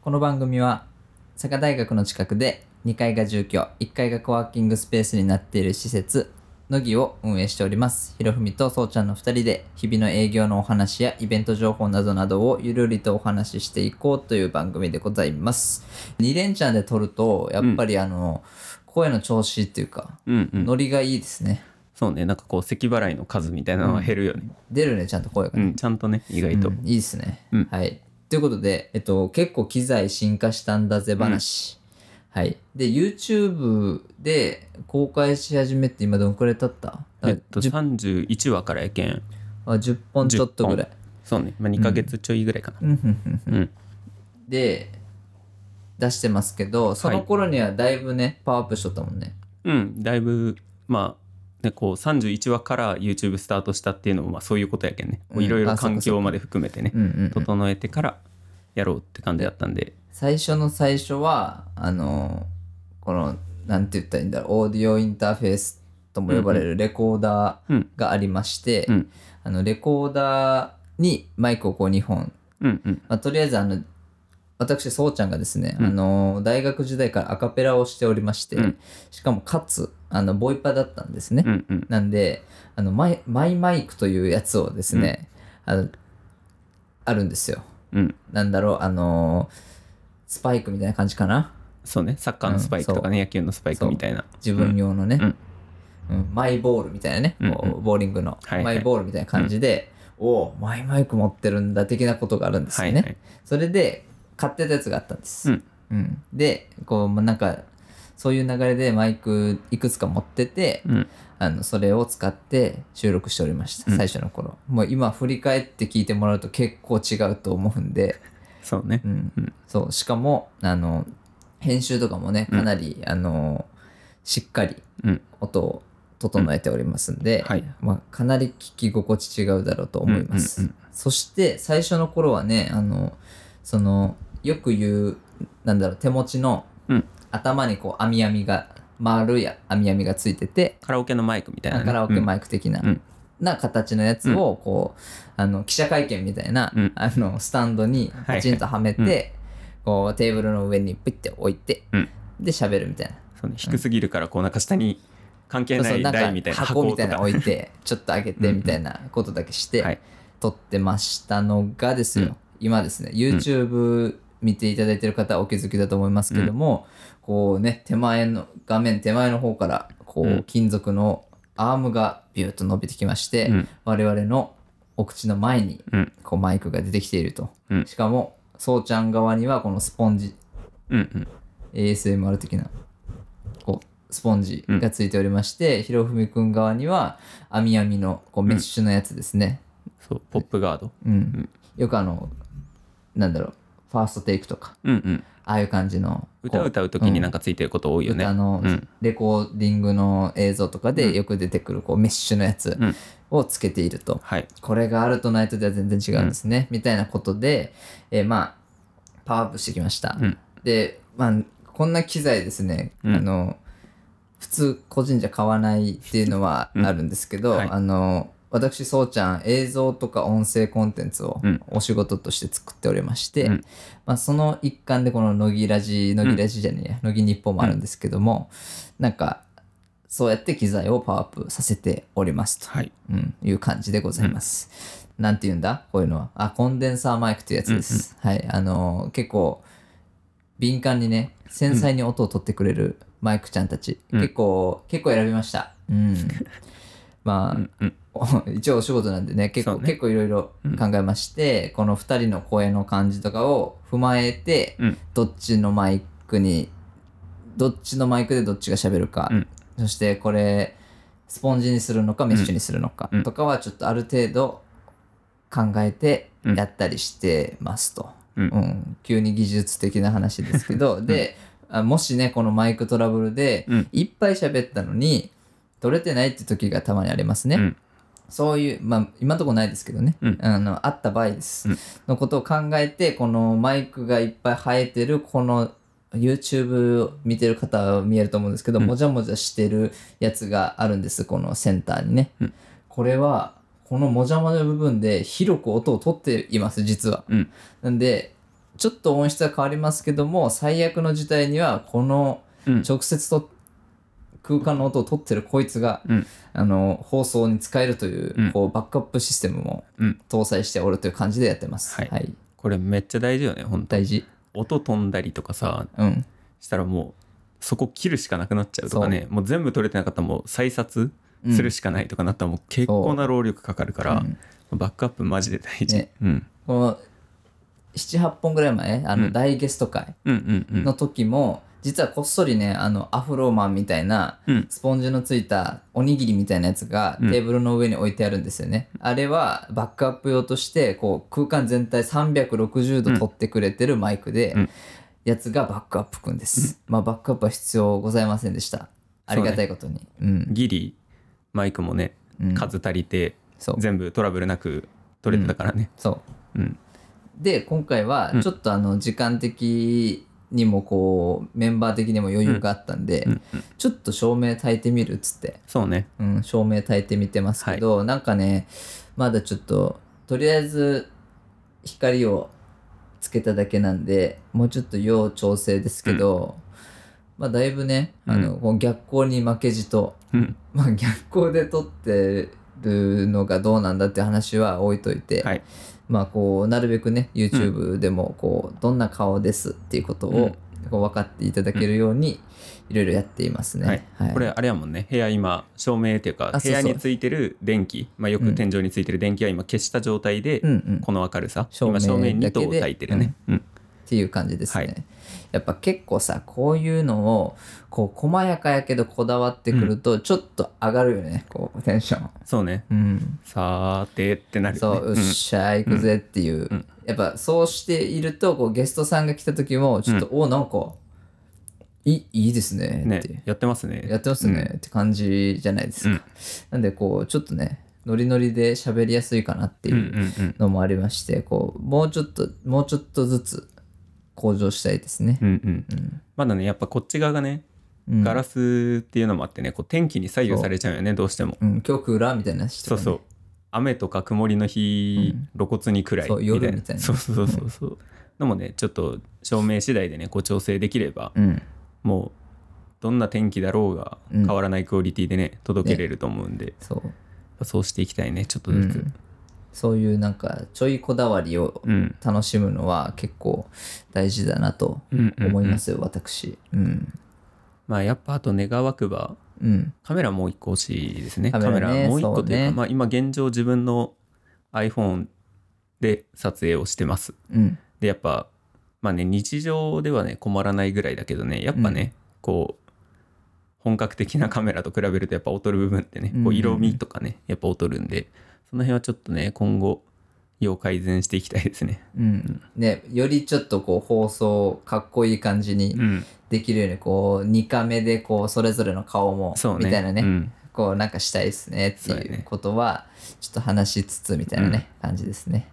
この番組は佐賀大学の近くで2階が住居1階がコワーキングスペースになっている施設乃木を運営しております。ひろふみとそうちゃんの2人で日々の営業のお話やイベント情報などなどをゆるりとお話ししていこうという番組でございます。2連チャンで撮るとやっぱりあの、声の調子っていうかうんうん。ノリがいいですね。そうね、なんかこう、咳払いの数みたいなのは減るよね。出るねちゃんと声がね。うん、ちゃんとね、意外と。うん。いいですね、うん。はいということで、えっと、結構機材進化したんだぜ話、はい。で YouTube で公開し始めて今どのくらい経った？えっと、10, 31話からやけん。あ10本ちょっとぐらい。そうね、まあ、2ヶ月ちょいぐらいかな。うんうんうんうん。うん。で出してますけどその頃にはだいぶね、パワーアップしとったもんね。うん、だいぶ、まあ、ね、こう、31話から YouTube スタートしたっていうのも、まあ、そういうことやけんね。いろいろ環境まで含めてね。う、んうん、うん、整えてからやろうって感じだったんで、最初の最初はあのこのなんて言ったらいいんだろう。オーディオインターフェースとも呼ばれるレコーダーうん、がありまして、うん、あのレコーダーにマイクをこう2本、うん、うん。まあ、とりあえずあの私そうちゃんがですね、うん。あの大学時代からアカペラをしておりまして、うん。しかもかつあのボイパだったんですね、うん、うん。なんであのマイマイマイクというやつをですね、あのあるんですようん。なんだろうあのスパイクみたいな感じかな？そうね、サッカーのスパイクとかね、野球のスパイクみたいな。自分用のね、うん。うん。マイボールみたいなね、こうん。うボーリングの、はいはい。マイボールみたいな感じで、おおマイマイク持ってるんだ的なことがあるんですよね、はいはい。それで買ってたやつがあったんです、うん。うん。でこうまあなんかそういう流れでマイクいくつか持ってて、うん、あのそれを使って収録しておりました、うん。最初の頃。もう今振り返って聞いてもらうと結構違うと思うんで、そうね。う。ん。うん。そう。しかもあの編集とかもねかなり、あのしっかりうん、音を整えておりますんで、はい。まあ、かなり聞き心地違うだろうと思います、うんうん。そして最初の頃はねあのそのよく言うなんだろう手持ちのうん。頭にこう網網が丸い網網がついててカラオケのマイクみたいなね。カラオケマイイク的な、うん。な形のやつをこう、あの記者会見みたいな、うん。あのスタンドにパチンとはめて、はいはいこうテーブルの上にピッて置いて、うん。で喋るみたいな。そうね、低すぎるから、こう、なんか下に関係ない台みたいな箱みたいな置いてちょっと上げてみたいなことだけして、はい。撮ってましたのがですよ、うん。今ですね YouTube 見ていただいてる方はお気づきだと思いますけども、こうね手前の画面手前の方からこう、うん。金属のアームがビューッと伸びてきまして、うん。我々のお口の前にうん、こうマイクが出てきていると、うん。しかもそうちゃん側にはこのスポンジうん、うん。ASMR 的なこうスポンジがついておりまして、ひろふみくん側には網網のこうメッシュのやつですね、そう、ポップガード。うん。よくあのなんだろうファーストテイクとかうん、うん。ああいう感じの歌こ歌う時になんかついてること多いよね。歌のうん。レコーディングの映像とかでよく出てくるこうメッシュのやつうん。をつけていると、はい。これがあるとないとでは全然違うんですね、みたいなことで、えーまあパワーアップしてきました、うん。でまあこんな機材ですね、うん。あの普通個人じゃ買わないっていうのはあるんですけど、はい。あの私そうちゃん映像とか音声コンテンツをうんお仕事として作っておりまして、うんまあ、その一環でこの乃木ラジ乃木ラジじゃねえや、乃木日報もあるんですけども、なんかそうやって機材をパワーアップさせておりますと、はい。うん、いう感じでございます。なんて言うんだ？こういうのは。あ、コンデンサーマイクというやつです。はい。あのー結構、敏感にね、繊細に音を取ってくれるマイクちゃんたち。うん結構、結構選びました。うん。まあ、うん、うん。お一応お仕事なんでね、結構、ね。結構いろいろ考えまして、この2人の声の感じとかを踏まえて、うん。どっちのマイクに、どっちのマイクでどっちが喋るか、うん。そしてこれ、スポンジにするのかメッシュにするのかうん。とかはちょっとある程度考えてやったりしてますと。うん。うん。急に技術的な話ですけど、で、あもしね、このマイクトラブルでうん。いっぱい喋ったのに、取れてないって時がたまにありますね。うん。そういう、まあ、今のところないですけどね、うん。あの、あった場合です、うん。のことを考えて、このマイクがいっぱい生えてる、この YouTube を見てる方は見えると思うんですけど、うん。もじゃもじゃしてるやつがあるんです、このセンターにね。うん。これは、このもじゃもじゃ部分で広く音を取っています、実は。うん。なんで、ちょっと音質は変わりますけども最悪の事態にはこのうん。直接と空間の音を取ってるこいつが、うん。あの放送に使えるという,、うん。こうバックアップシステムもうん。搭載しておるという感じでやってます。はい。これめっちゃ大事よね本当大事。音飛んだりとかさうん。したらもうそこ切るしかなくなっちゃうとかね。もう全部取れてなかったらもう再撮うん。するしかないとかなったらもう結構な労力かかるから、う。んバックアップマジで大事、ね。うん、この78本ぐらい前あのうん。大ゲスト会うんうんうん。の時も、実はこっそりねあのアフローマンみたいなうん。スポンジのついたおにぎりみたいなやつがうん。テーブルの上に置いてあるんですよね、あれはバックアップ用としてこう空間全体360度取ってくれてるマイクで、うん。やつがバックアップくんです、まあバックアップは必要ございませんでした。ありがたいことに。う,、ギリマイクもねん、うん、数足りてそう。全部トラブルなく取れてたからね。そう。うん。で今回はうん。ちょっとあの時間的にもこうメンバー的にも余裕があったんで、うんうん。ちょっと照明焚いてみるっつって、そうね。うん、照明焚いてみてますけど、なんかねまだちょっととりあえず光をつけただけなんでもうちょっと要調整ですけど、まあだいぶねあの、こう逆光に負けじと、うん。まあ、逆光で撮ってるのがどうなんだって話は置いといて、はいまあこうなるべくね YouTube でもこうどんな顔ですっていうことをこう分かっていただけるようにいろいろやっていますね。はい、これあれやもんね。部屋今照明っていうか部屋についてる電気まあ、よく天井についてる電気は今消した状態で、うんうん、この明るさ。照明今照明2だけで灯焚いてるね、うんっていう感じですね。はい。やっぱ結構さこういうのをこう細やかやけどこだわってくるとちょっと上がるよね、こうテンション。そうね。うん、さーてってなるよね。そう、うっしゃー行くぜっていう、ん。やっぱそうしているとこうゲストさんが来た時もちょっと、おなんかいいいいですねねって、やってますね。やってますねって感じじゃないですか、うん。なんでこうちょっとねノリノリで喋りやすいかなってうんいううんうん。のもありましてこうもうちょっともうちょっとずつ向上したいですねうんうんまだねやっぱこっち側がねガラスっていうのもあってねこう天気に左右されちゃうよねどうしてもうん、今日クーラーみたいな人ねそうそう雨とか曇りの日、露骨に暗いそう夜みたいなそうそうそうそうのもねちょっと照明次第でねこう調整できればうんもうどんな天気だろうが変わらないクオリティでね届けれると思うんで、そうそうしていきたいねちょっとずつうんそういうなんかちょいこだわりをうん。楽しむのは結構大事だなとうんうんうん。思いますよ、私。うん。まあやっぱあと願わくばうん。カメラもう一個欲しいですね。カメラねもう一個というかね。まあ今現状自分の iPhone で撮影をしてます。うん。でやっぱまあね日常ではね困らないぐらいだけどねやっぱね、こう本格的なカメラと比べるとやっぱ劣る部分ってね、うんうんうん。こう色味とかねやっぱ劣るんでその辺はちょっとね今後要改善していきたいですね。うん。ねよりちょっとこう放送かっこいい感じにうん。できるようにこう2カメでこうそれぞれの顔もそうね。みたいなね、うん。こうなんかしたいですねっていうことはちょっと話しつつみたいなね、感じですね。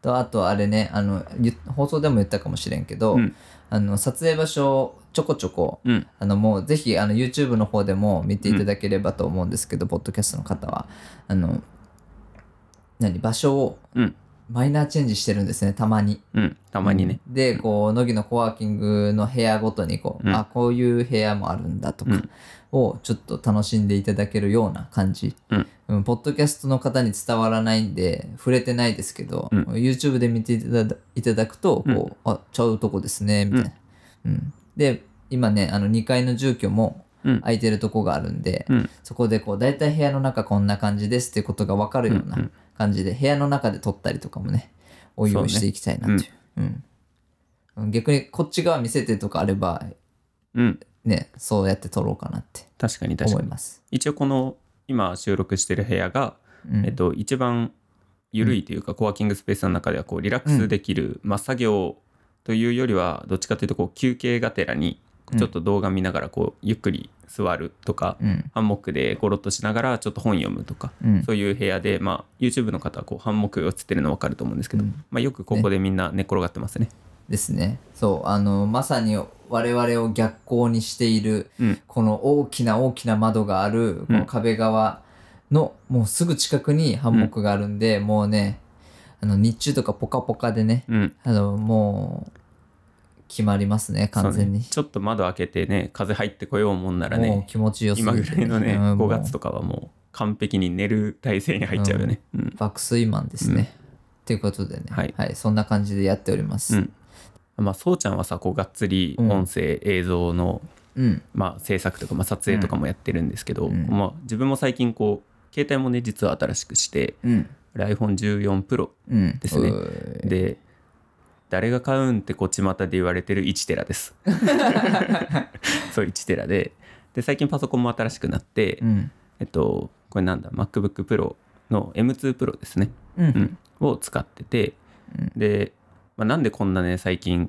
とあとあれねあのゆ放送でも言ったかもしれんけど、うん。あの撮影場所ちょこちょこうん。あのもうぜひあの YouTube の方でも見ていただければと思うんですけど、ポッドキャストの方は。あの何場所をうん。マイナーチェンジしてるんですねたまに。うん。たまにね、でこう乃木のコワーキングの部屋ごとにこう、うん。あこういう部屋もあるんだとかをちょっと楽しんでいただけるような感じ、うん。うんポッドキャストの方に伝わらないんで触れてないですけど、うん。YouTube で見ていただいただくとこう、あちゃうとこですねみたいな、うん。で今ねあの2階の住居もうん空いてるとこがあるんで、うん。そこでこう大体部屋の中こんな感じですっていうことが分かるような感じで、部屋の中で撮ったりとかもねおいおいしていきたいなという。うん。逆にこっち側見せてとかあればうん。ねそうやって撮ろうかなって確かに確かに。思います。一応この今収録してる部屋が、うん。えっと、一番緩いというか、コワーキングスペースの中ではこうリラックスできる、まあ、作業というよりはどっちかというとこう休憩がてらにちょっと動画見ながらこうゆっくり座るとか、うん。ハンモックでゴロッとしながらちょっと本読むとか、うん。そういう部屋で、まあ、YouTube の方はこうハンモックが映ってるの分かると思うんですけど、まあ、よくここでみんな寝っ転がってますね。ですね。そう。あのまさに我々を逆光にしているうん。この大きな大きな窓があるこの壁側のもうすぐ近くにハンモックがあるんで、もうねあの日中とかポカポカでねうん。あのもう決まりますね完全に、ねちょっと窓開けてね風入ってこようもんならね気持ちよすぎて。今ぐらいのねうんもう。5月とかはもう完璧に寝る体勢に入っちゃうよね。うん、爆睡マンですね、ということでね、はい。そんな感じでやっております。うん。まあそうちゃんはさこうがっつり音声、映像のうん。まあ、制作とか、まあ、撮影とかもやってるんですけど、うん。まあ、自分も最近こう携帯もね実は新しくしてうん。これ iPhone14 Pro うん。ですね。で誰が買うんってこう巷で言われてる1テラです。そう1テラで。で最近パソコンも新しくなって、うん。えっとこれなんだ？MacBook Pro の M2 Pro ですね、うん。うん。を使ってて、うん。で、まあ、なんでこんなね最近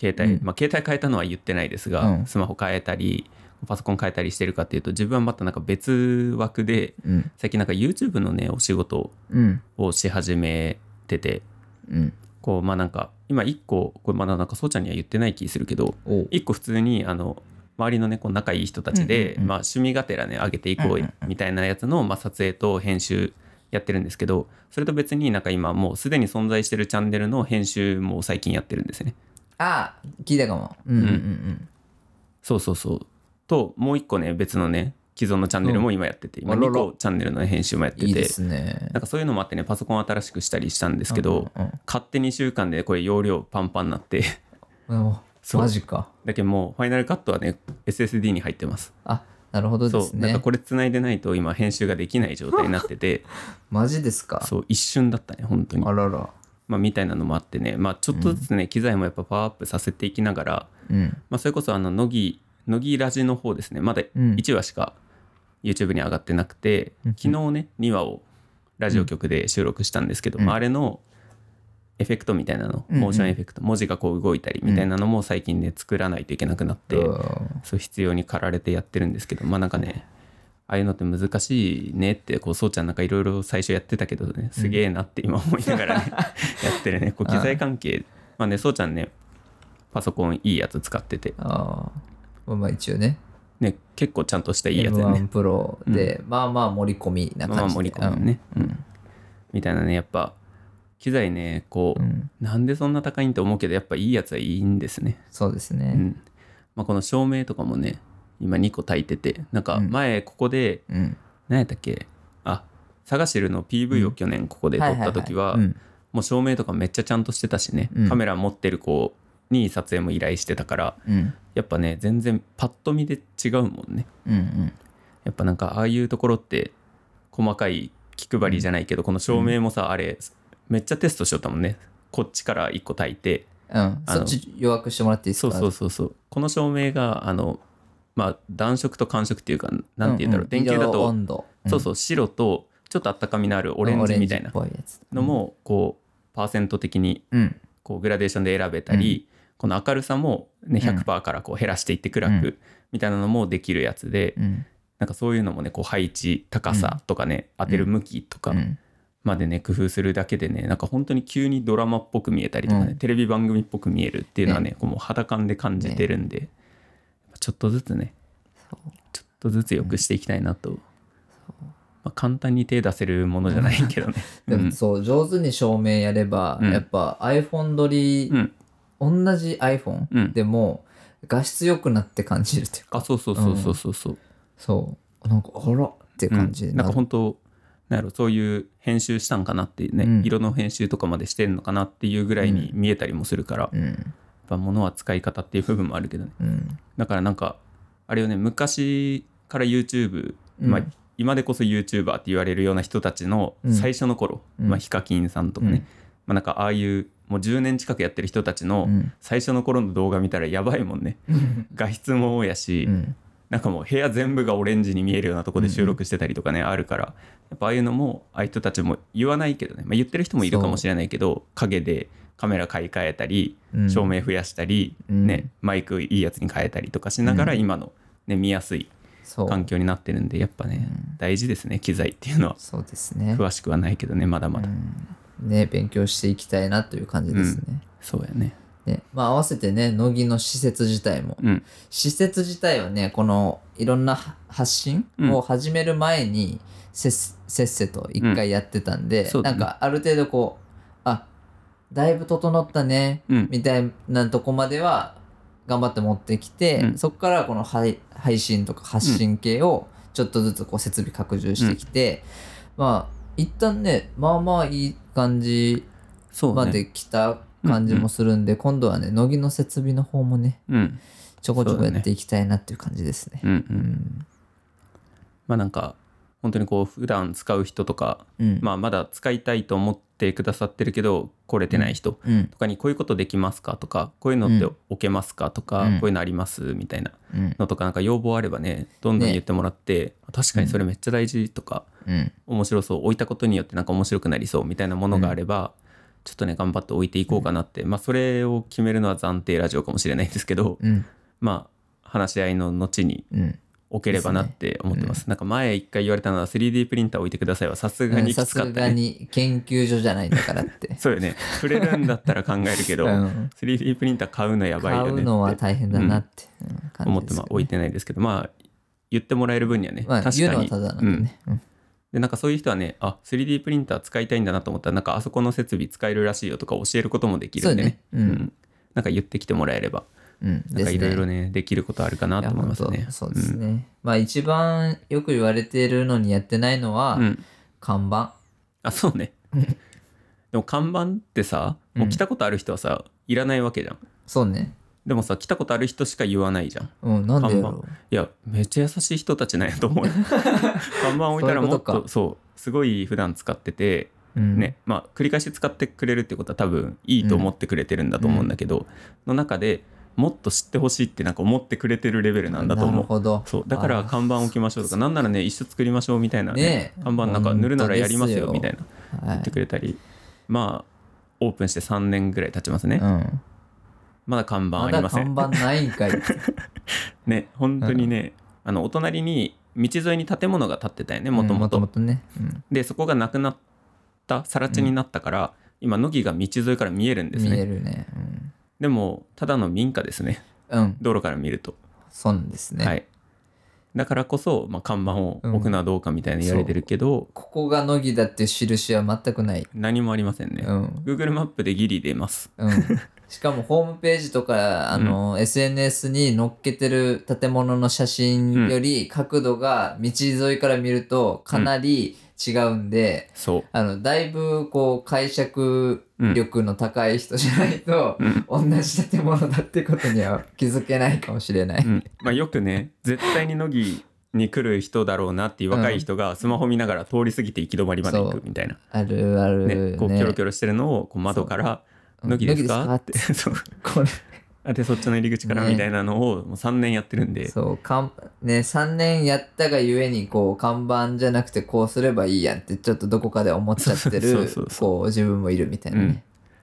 携帯、うん。まあ、携帯変えたのは言ってないですが、うん。スマホ変えたりパソコン変えたりしてるかっていうと自分はまたなんか別枠でうん。最近なんか YouTube のねお仕事うん。をし始めててうんこうまあなんか今1個これまだなんかそうちゃんには言ってない気するけどおう。1個普通にあの周りのねこう仲いい人たちで、うんうんうんまあ、趣味がてらね上げていこうんうんうみたいなやつの、まあ、撮影と編集やってるんですけどそれと別になんか今もうすでに存在してるチャンネルの編集も最近やってるんですね。あ聞いたかも。うんうんうんそうそうそう。ともう1個ね別のね既存のチャンネルも今やってて、今2あらら。個チャンネルの編集もやっててなんかそういうのもあってねパソコン新しくしたりしたんですけど、うんうん勝手に2週間でこれ容量パンパンになって マジか。だけどもうファイナルカットはね SSD に入ってます。あなるほどでそう、すねなんかこれ繋いでないと今編集ができない状態になってて マジですか。そう一瞬だったね本当に。あらら。まあみたいなのもあってねまあちょっとずつね、機材もやっぱパワーアップさせていきながらうん。まあそれこそあの乃木乃木ラジの方ですね。まだうん。1話しか YouTube に上がってなくて、うん。昨日ね2話をラジオ局で収録したんですけど、うん。まあ、あれのエフェクトみたいなの、うんうん。モーションエフェクト文字がこう動いたりみたいなのも最近ね作らないといけなくなって、うん。そう必要に駆られてやってるんですけどまあなんかねああいうのって難しいねってこうそうちゃんなんかいろいろ最初やってたけどねすげえなって今思いながらね、やってるね。こう機材関係まあねそうちゃんねパソコンいいやつ使っててまあまあ一応ね。ね結構ちゃんとしたいいやつでね。M1 プロで、まあまあ盛り込みなまあ感じで盛り込みね、うん。みたいなねやっぱ機材ねこう、うん。なんでそんな高いんって思うけどやっぱいいやつはいいんですね。そうですね。うん。まあ、この照明とかもね今2個焚いててなんかうん。前ここで、うん。何やったっけ？あサガシルの PV を去年ここで撮った時はもう照明とかめっちゃちゃんとしてたしね、うん。カメラ持ってる子に撮影も依頼してたからうん。やっぱね全然パッと見で違うもんね。うんうん。やっぱなんかああいうところって細かい気配りじゃないけど、この照明もさあれめっちゃテストしよったもんね。こっちから1個焚いてうん、そっち弱くしてもらっていいですか？そうそうそうそう。この照明があのまあ暖色と寒色っていうかなんて言うんだろう、電球だ色と、温度、そうそう白とちょっとあったかみのあるオレンジみたいなのもこうパーセント的にうん。こうグラデーションで選べたり、この明るさも、ね、100%からこう減らしていって暗うくみたいなのもできるやつで、うん。なんかそういうのもねこう配置高さとかね、当てる向きとかうん。までね工夫するだけでねなんか本当に急にドラマっぽく見えたりとかね、うん。テレビ番組っぽく見えるっていうのはねこうもう肌感で感じてるんで、ちょっとずつねちょっとずつ良くしていきたいなと、まあ、簡単に手出せるものじゃないけどね。でうん。もそう上手に照明やれば、うん。やっぱ iPhone 撮り、うん同じ iPhone、うん。でも画質良くなって感じるっていうか。あそうそうそうそうそうそう、そう。なんかあらっていう感じうん。なんか本当なんやろそういう編集したんかなっていうね、うん。色の編集とかまでしてんのかなっていうぐらいに見えたりもするから、やっうんぱ物は使い方っていう部分もあるけどね。うん。だからなんかあれよね昔から YouTube、まあうん今でこそ YouTuber って言われるような人たちのうん。最初の頃、うん。まあ、ヒカキンさんとかね、うん。まあ、なんかああいうもう10年近くやってる人たちのうん。最初の頃の動画見たらやばいもんね。画質もやし、うん。なんかもう部屋全部がオレンジに見えるようなとこで収録してたりとかね、あるから。やっぱああいうのもああいう人たちも言わないけどね、まあ、言ってる人もいるかもしれないけど陰でカメラ買い替えたりうん。照明増やしたり、うん。ね、マイクいいやつに変えたりとかしながらうん。今の、ね、見やすい環境になってるんでやっぱね、うん。大事ですね機材っていうのは。そうですね。詳しくはないけどねまだまだ、うんね勉強していきたいなという感じですね,、そうやね。ねまあ合わせてね乃木の施設自体も。うん。施設自体はねこのいろんな発信を始める前にせっせっせと一回やってたんで、そうだね。なんかある程度こうあだいぶ整ったね、うん。みたいなとこまでは頑張って持ってきて、うん。そこからこの配配信とか発信系をちょっとずつこう設備拡充してきて、まあ一旦ねまあまあいい感じまで来た感じもするんで、今度はね乃木の設備の方もねうん。ちょこちょこやっていきたいなっていう感じですね。うんううんん。まあなんか本当にこう普段使う人とか、うん。まあ、まだ使いたいと思ってくださってるけど来れてない人うん。とかにこういうことできますかとかこういうのって置けますかとか、うん。こういうのありますみたいなうん。のとかなんか要望あればねどんどんね言ってもらって、確かにそれめっちゃ大事とか、うん。面白そう置いたことによってなんか面白くなりそうみたいなものがあれば、ちょっとね頑張って置いていこうかなって、まあそれを決めるのは暫定ラジオかもしれないんですけど、うん。まあ話し合いの後にうん置ければなって思ってます。なんか前一回言われたのは 3D プリンター置いてくださいはさすがにきさすがつかったね、に研究所じゃないんだからって。そうよね。触れるんだったら考えるけど、うん。3D プリンター買うのやばいよねって。買うのは大変だなって、うん。感思ってま置いてないですけどまあ言ってもらえる分にはね、まあ、確かに。ね。うん。でなんかそういう人はねあ 3D プリンター使いたいんだなと思ったらなんかあそこの設備使えるらしいよとか教えることもできるんでね。ね。うん。なんか言ってきてもらえればうん。なんかいろいろね。ねできることあるかなと思いますね。そうですね。まあ一番よく言われてるのにやってないのは、うん、うん看板。あそうね。でも看板ってさもう来たことある人はさ、いらないわけじゃん。そうね。でもさ来たことある人しか言わないじゃん。うん、なんでいやめっちゃ優しい人たちなんやと思うよ。看板置いたらもっととそうすごい普段使っててう。うん、ね、まあ繰り返し使ってくれるってことは多分いいと思ってくれてるんだと思うんだけど、の中でもっと知ってほしいってなんか思ってくれてるレベルなんだと思う。ほど。そうだから看板置きましょうとかなんならね一緒作りましょうみたいなねねえ。看板なんか塗るならやりますよみたいなはい言ってくれたり、まあオープンして3年ぐらい経ちますね、うん。まだ看板まだありません。看板ないんかい。ね本当にね、あのお隣に道沿いに建物が建ってたよねもともと。うん。でそこがなくなった更地になったから、今乃木が道沿いから見えるんです見えね。るね。でもただの民家ですね。うん。うん。道路から見ると、そうなんですね。はい。だからこそ、まあ、看板を置くのはどうかみたいな言われてるけど、ここが乃木だって印は全くない。何もありませんね、うん。Google マップでギリ出ます。うん、しかもホームページとかあの、SNS に載っけてる建物の写真より角度が道沿いから見るとかなり違うんで、そう。あのだいぶこう解釈力の高い人じゃないと、うん。同じ建物だってことには気づけないかもしれない。うん。まあ、よくね絶対に乃木に来る人だろうなっていう若い人がスマホ見ながら通り過ぎて行き止まりまで行くみたいな、あるあるね。ねこうキョロキョロしてるのをこう窓から「そう乃木ですか?」乃って。そう。これあでそっちの入り口からね。みたいなのをもう3年やってるんで、そうかんね3年やったがゆえにこう看板じゃなくてこうすればいいやんってちょっとどこかで思っちゃってる こう自分もいるみたいなね、うん。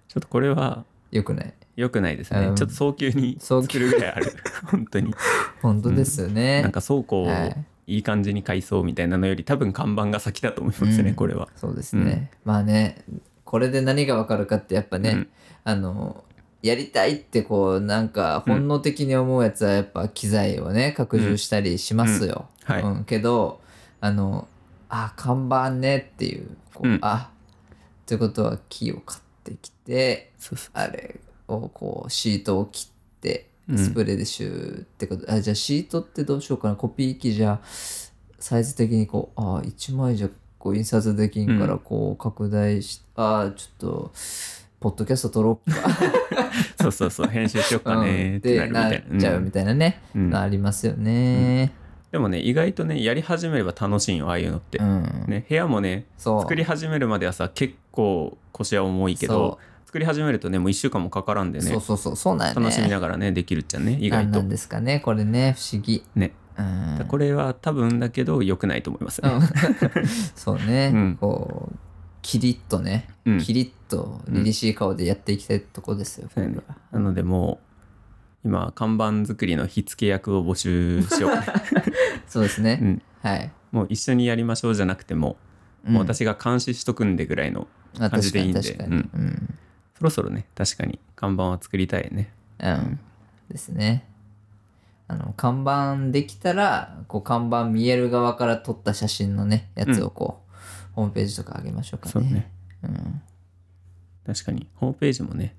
ちょっとこれはよくない？良くないですね、うん。ちょっと早急に作るぐらいある。本当に。本当ですよね、なんか倉庫をはい。いい感じに改装みたいなのより多分看板が先だと思いますね、うん。これは。そうですね、まあねこれで何がわかるかってやっぱね、うん。あのやりたいってこうなんか本能的に思うやつはやっぱ機材をね拡充したりしますよ、うん。はい。うん。けどあのあ看板ねっていうこう、うん。あということは木を買ってきてあれをこうシートを切ってうん。スプレーでシューってこと、あじゃあシートってどうしようかな。コピー機じゃサイズ的にこうあ1枚じゃこう印刷できんからこう拡大し、あちょっとポッドキャスト撮ろうか。そうそうそう編集しよっかねってなるみたいな、うん。ちゃうみたいなね、うん。ありますよね。でもね意外とねやり始めれば楽しいよああいうのって、うん、ね部屋もね作り始めるまではさ結構腰は重いけど作り始めるとねもう1週間もかからんでねそうそうそうそうなんやね。楽しみながらねできるっちゃね意外と。何なんですかねこれね不思議。ね。うん。これは多分だけど良くないと思いますね、うん。そうね、うん。こうキリッとね、うん。キリッと凛々しい顔でやっていきたいとこですよ、そうやね。これはなのでもう今看板作りの火付け役を募集しよう。そうですね、うん。はい、もう一緒にやりましょうじゃなくても、うん。もう私が監視しとくんでぐらいのあ感じでいいんで。確かにうん、そろそろね確かに。看板は作りたいね。うん。ですね。あの看板できたらこう看板見える側から撮った写真のねやつをこう、ホームページとか上げましょうかね。そうね。うん、確かに。ホームページもね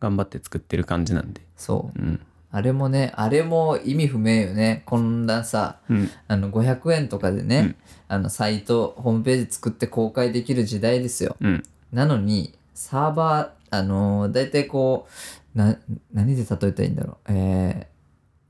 頑張って作ってる感じなんで。そう。うん。あれもねあれも意味不明よね。こんなさうん。あの500円とかでね、うん。あのサイトホームページ作って公開できる時代ですよ。うん。なのにサーバーあのー、大体こうな何で例えたらいいんだろう。え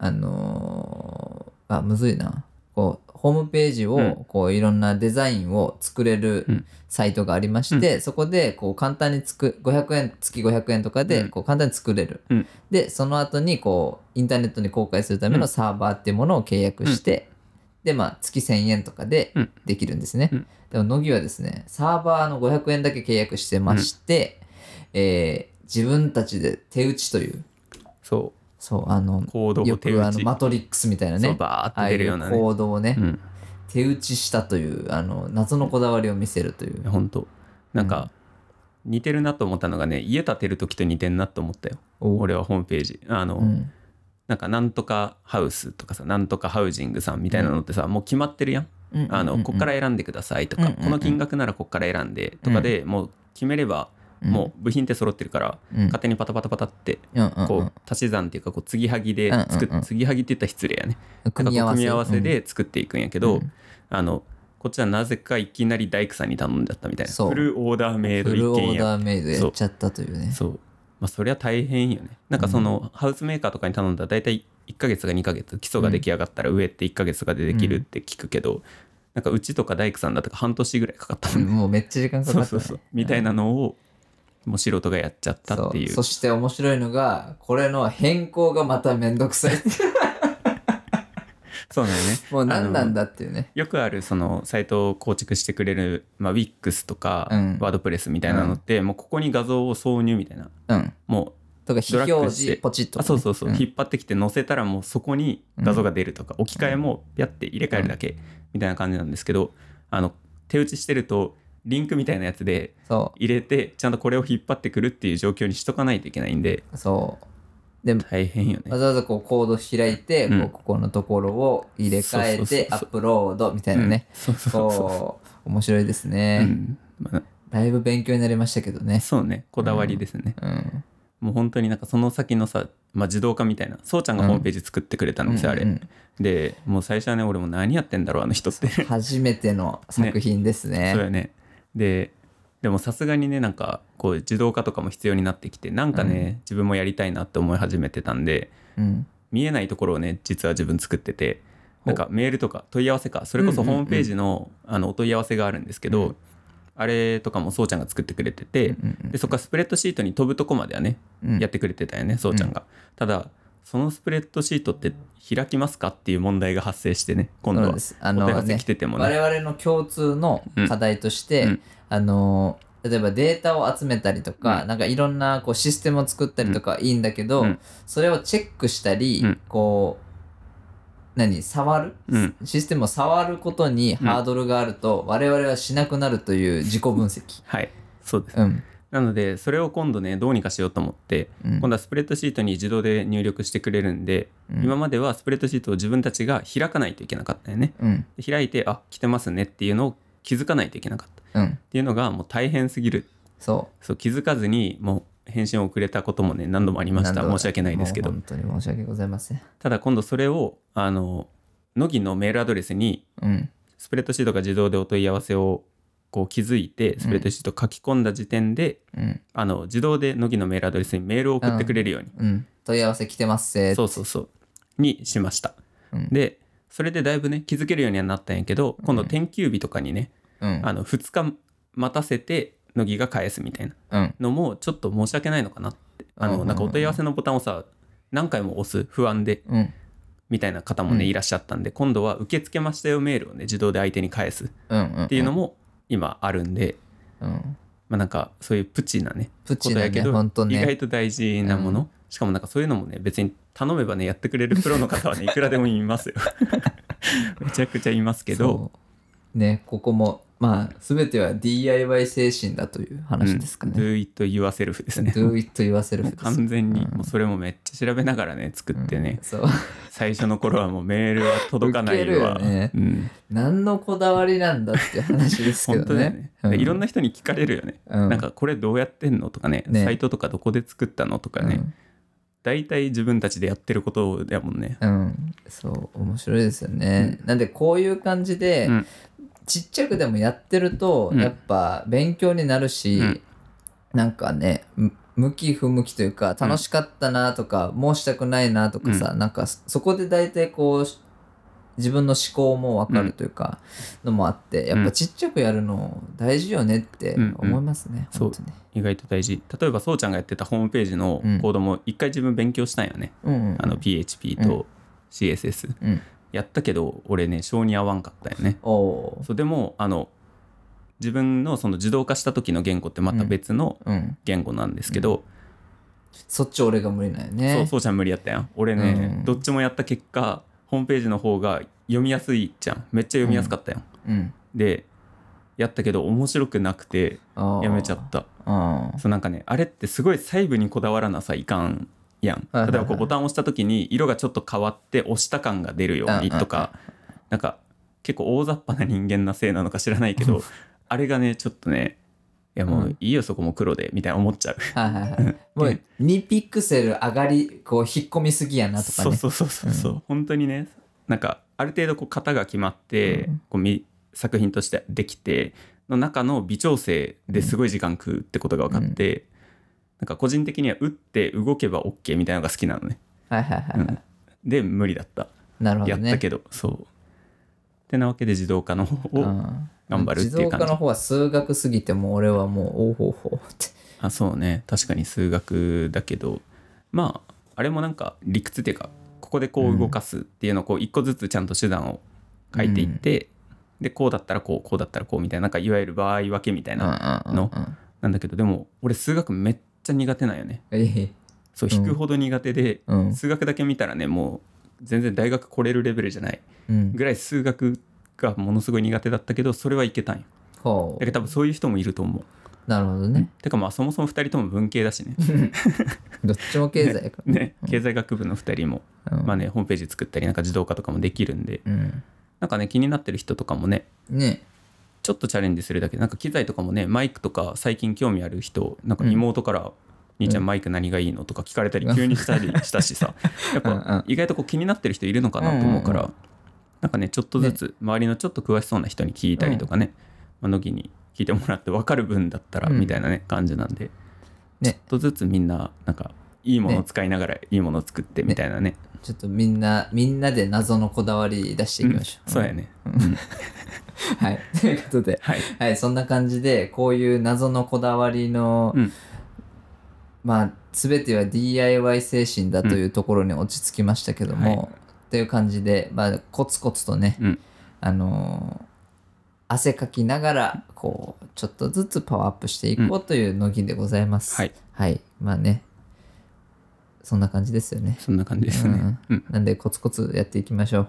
ー、あのー、あむずいな。こうホームページを、うん。こういろんなデザインを作れるうん。サイトがありまして、そこでこう簡単につく500円月500円とかうん。でこう簡単に作れる、うん。でその後にこうインターネットに公開するためのサーバーっていうものを契約して、でまあ月1000円とかでうん。できるんですね、うん。でも乃木はですねサーバーの500円だけ契約してまして、えー自分たちで手打ちという。そそうあのうコードよくあのマトリックスみたいなね。バーって出るようなね。コードをね、うん。手打ちしたというあの謎のこだわりを見せるという。本当。なんか似てるなと思ったのがね家建てる時と似てんなと思ったよ。お。俺はホームページ。あの、うん。なんかなんとかハウスとかさなんとかハウジングさんみたいなのってさ、もう決まってるやん。うんあの、うんこっから選んでくださいとか、うんうんうんこの金額ならこっから選んでとかで、もう決めればうんもう部品って揃ってるから、うん。勝手にパタパタパタってこう足し算っていうかこう継ぎはぎで作っ、うんうん。うん継ぎはぎって言ったら失礼やね。うん組み合わせで作っていくんやけど、うんあのこっちはなぜかいきなり大工さんに頼んじゃったみたいな。フルオーダーメイドフルオ一軒家ーダーメイドやっちゃったというね。そう。まあそりゃ大変よね。なんかそのハウスメーカーとかに頼んだら大体1ヶ月か2ヶ月基礎が出来上がったら上って1ヶ月とかでできるって聞くけど、なんかうちとか大工さんだとか半年ぐらいかかったもうめっちゃ時間かかったね。そうそうそう。みたいなのをもう素人がやっちゃったっていう。そして面白いのがこれの変更がまためんどくさい。そうだよね。もう何なんだだっていうね。よくあるそのサイトを構築してくれる、まあ、Wix とか、うん。ワードプレスみたいなのって、もうここに画像を挿入みたいな。うん。もとか非表示ポチッとかね、そうそうそう、ん。引っ張ってきて載せたらもうそこに画像が出るとか、置き換えもピャって入れ替えるだけみたいな感じなんですけどあの手打ちしてるとリンクみたいなやつでそ入れてちゃんとこれを引っ張ってくるっていう状況にしとかないといけないんでうそう。で大変よね。わざわざこうコード開いて、うん。こうここのところを入れ替えてアップロードみたいなね、うん。そうそうそうそこう面白いですう、ね、うん。まあだいぶ勉強になりましたけどね。そうね。こだわりですね、うん。もう本当になんかその先のさ、まあ、自動化みたいな。そうちゃんがホームページ作ってくれたんですよ、あれ、うんうん。でもう最初はね俺も何やってんだろうあの人って。初めての作品ですね。そうよねででもさすがにねなんかこう自動化とかも必要になってきてなんかね、自分もやりたいなって思い始めてたんでうん。見えないところをね実は自分作っててなんかメールとか問い合わせかそれこそうんうんうん。ホームページの,、あのお問い合わせがあるんですけど、うん。あれとかもそうちゃんが作ってくれてて、うんうんでそこからスプレッドシートに飛ぶとこまではね、うん。やってくれてたよねそうちゃんが、ただそのスプレッドシートって開きますかっていう問題が発生してね今度は。来ててもね。我々の共通の課題として、うん。あの例えばデータを集めたりとか、うん。なんかいろんなこうシステムを作ったりとかいいんだけど、うん。それをチェックしたり、うん。こう何触る、うん。システムを触ることにハードルがあると、我々はしなくなるという自己分析。はい。そうです、うんなのでそれを今度ねどうにかしようと思って、うん。今度はスプレッドシートに自動で入力してくれるんで、うん。今まではスプレッドシートを自分たちが開かないといけなかったよね。うん。で開いてあ来てますねっていうのを気づかないといけなかった。っうん。ていうのがもう大変すぎる。そそう気づかずにもう返信をくれたこともね何度もありうました。申し訳ないですけど。本当に申し訳ございません。ただ今度それをあの乃木のメールアドレスにうん。スプレッドシートが自動でお問い合わせをこう気づいてスプレッドシート書き込んだ時点で、うん。あの自動で乃木のメールアドレスにメールを送ってくれるように、うん。問い合わせ来てますせーそうそうそう。にしました、うん。でそれでだいぶね気づけるようにはなったんやけど今度転休日とかにね、うん。あの2日待たせて乃木が返すみたいなうん。のもちょっと申し訳ないのかなって。あうんうん。うんのなんかお問い合わせのボタンをさ何回も押す不安でうん。みたいな方もね、うん。いらっしゃったんで今度は受け付けましたよメールをね自動で相手に返すっうんうん。ていうのも今あるんで、うん。まあ、なんかそういうプチなねプチなねことやけど、ね。意外と大事なもの、しかもなんかそういうのもね別に頼めばねやってくれるプロの方はねいくらでもいますよ。めちゃくちゃいますけど。ねここもまあ全ては DIY 精神だという話ですかうん。ね。Do it yourself ですね。Do it yourself。完全にもうそれもめっちゃ調べながらね作ってね、そう。最初の頃はもうメールは届かないわ、ね。うん、何のこだわりなんだって話ですけ本どね。当だよね、うん。でいろんな人に聞かれるよね、うん。なんかこれどうやってんのとかね。ね。サイトとかどこで作ったのとかね、大体自分たちでやってることだもんね。うん、うんそう面白いですよね。なんでこういう感じで、うんちっちゃくでもやってると、うん。やっぱ勉強になるし、うん。なんかねむ向き不向きというか楽しかったなとか、もうしたくないなとかさ、なんかそそこで大体こう自分の思考も分かるというか、のもあってやっぱちっちゃくやるの大事よねって思いますね、うんう。ん本当に。意外と大事。例えばそうちゃんがやってたホームページのうんコードも一回自分勉強したんよね、うんうん。あの PHP と CSS、うんやったけど俺ね性に合わんかったよね。そうでもあの自分のその自動化した時の言語ってまた別のうん。言語なんですけど、そっち俺が無理なんよね。そうそうちゃん無理やったやん。俺ね、うん。どっちもやった結果ホームページの方が読みやすいじゃん。めっちゃ読みやすかったやん、うん。でやったけど面白くなくてやめちゃった。そうなんかねあれってすごい細部にこだわらなさいかんやん。例えばこうボタンを押した時に色がちょっと変わって押した感が出るようにとかなんか結構大雑把な人間なせいなのか知らないけどあれがねちょっとねいやもういいよそこも黒でみたいな思っちゃう。はいはいはい。もう2ピクセル上がり、こう引っ込みすぎやなとかね。そうそうそうそうそう、本当にねなんかある程度こう型が決まって、うん。こうみ作品としてできての中の微調整ですごい時間食うってことが分かって、なんか個人的には打って動けば OK みたいなのが好きなのね、はいはいはいはい。で無理だった、なるほどね。やったけどそう。ってなわけで自動化の方を、うん。頑張るっていう感じ。自動化の方は数学すぎても俺はもう、おうほうほうって。あそうね。確かに数学だけど。まああれもなんか理屈っていうかここでこう動かすっていうのをこう一個ずつちゃんと手段を書いていって、でこうだったらこうこうだったらこうみたいななんかいわゆる場合分けみたいなのなんだけどでも俺数学めっちゃ苦手なんよね。そううん。引くほど苦手で、うん。数学だけ見たらねもう全然大学来れるレベルじゃない。ぐらい数学がものすごい苦手だったけどそれはいけたんよ。ほだけど多分そういう人もいると思う。う。なるほどね。てかまあそもそも2人とも文系だしね。どっちも経済やか。らね。ね経済学部の2人も、うん。まあねホームページ作ったりなんか自動化とかもできるんで。うん。なんかね気になってる人とかもね。ねちょっとチャレンジするだけ。でなんか機材とかもねマイクとか最近興味ある人なんか妹から「兄ちゃんマイク何がいいの?」とか聞かれたり 急にしたりしたしさ。やっぱ意外とこう気になってる人いるのかなと思うからなんかねちょっとずつ周りのちょっと詳しそうな人に聞いたりとかねまあ乃木に聞いてもらって分かる分だったらうん。みたいなね感じなんでちょっねとずつみんななんかいいものを使いながらいいものを作ってみたいなねちょっとみんな、みんなで謎のこだわり出していきましょう。そうやね はい。ということで、はいはい、そんな感じで、こういう謎のこだわりの、うんまあ、すべては DIY 精神だというところに落ち着きましたけども、はいという感じで、まあ、コツコツとね、うんあのー汗かきながら、こう、ちょっとずつパワーアップしていこうという乃木でございます。はい。はい。まあね、そんな感じですよね。そんな感じですねうんなんでコツコツやっていきましょう。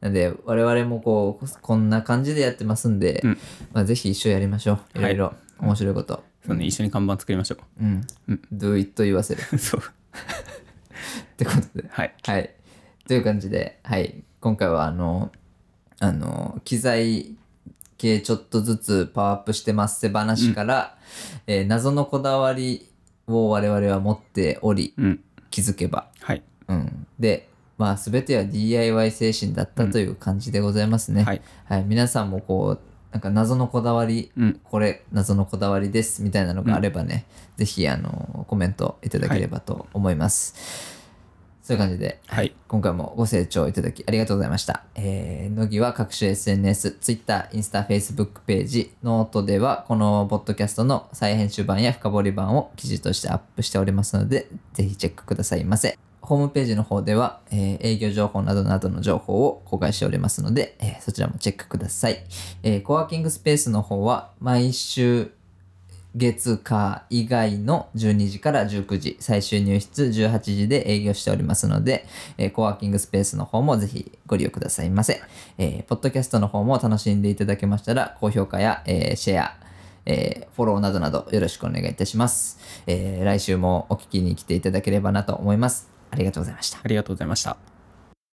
なんで我々もこうこんな感じでやってますんで、うんまあ、ぜひ一緒やりましょう。いろいろ面白いこと。そうね一緒に看板作りましょうん。うん Do it 言わせる。う そうってことで。はいはい。という感じで、はい。今回はあの、あの、機材系ちょっとずつパワーアップしてますって話から、えー謎のこだわりを我々は持っており、うん気づけば。はい。うん、で、まあ、全ては DIY 精神だったという感じでございますね。はい。はい、皆さんもこう、なんか謎のこだわり、うん。これ謎のこだわりですみたいなのがあればね、ぜひあのコメントいただければと思います。そういう感じで、はい今回もご清聴いただきありがとうございました。えー、ノギは各種 SNS、Twitter、インスタ、Facebook ページ、ノートではこのポッドキャストの再編集版や深掘り版を記事としてアップしておりますので、ぜひチェックくださいませ。ホームページの方では、えー営業情報などなどの情報を公開しておりますので、えーそちらもチェックください。えーコワーキングスペースの方は毎週月火以外の12時から19時、最終入室18時で営業しておりますので、えーコワーキングスペースの方もぜひご利用くださいませ。えーポッドキャストの方も楽しんでいただけましたら、高評価や、えーシェア、えーフォローなどなどよろしくお願いいたします。えー来週もお聞きに来ていただければなと思います。ありがとうございました。ありがとうございました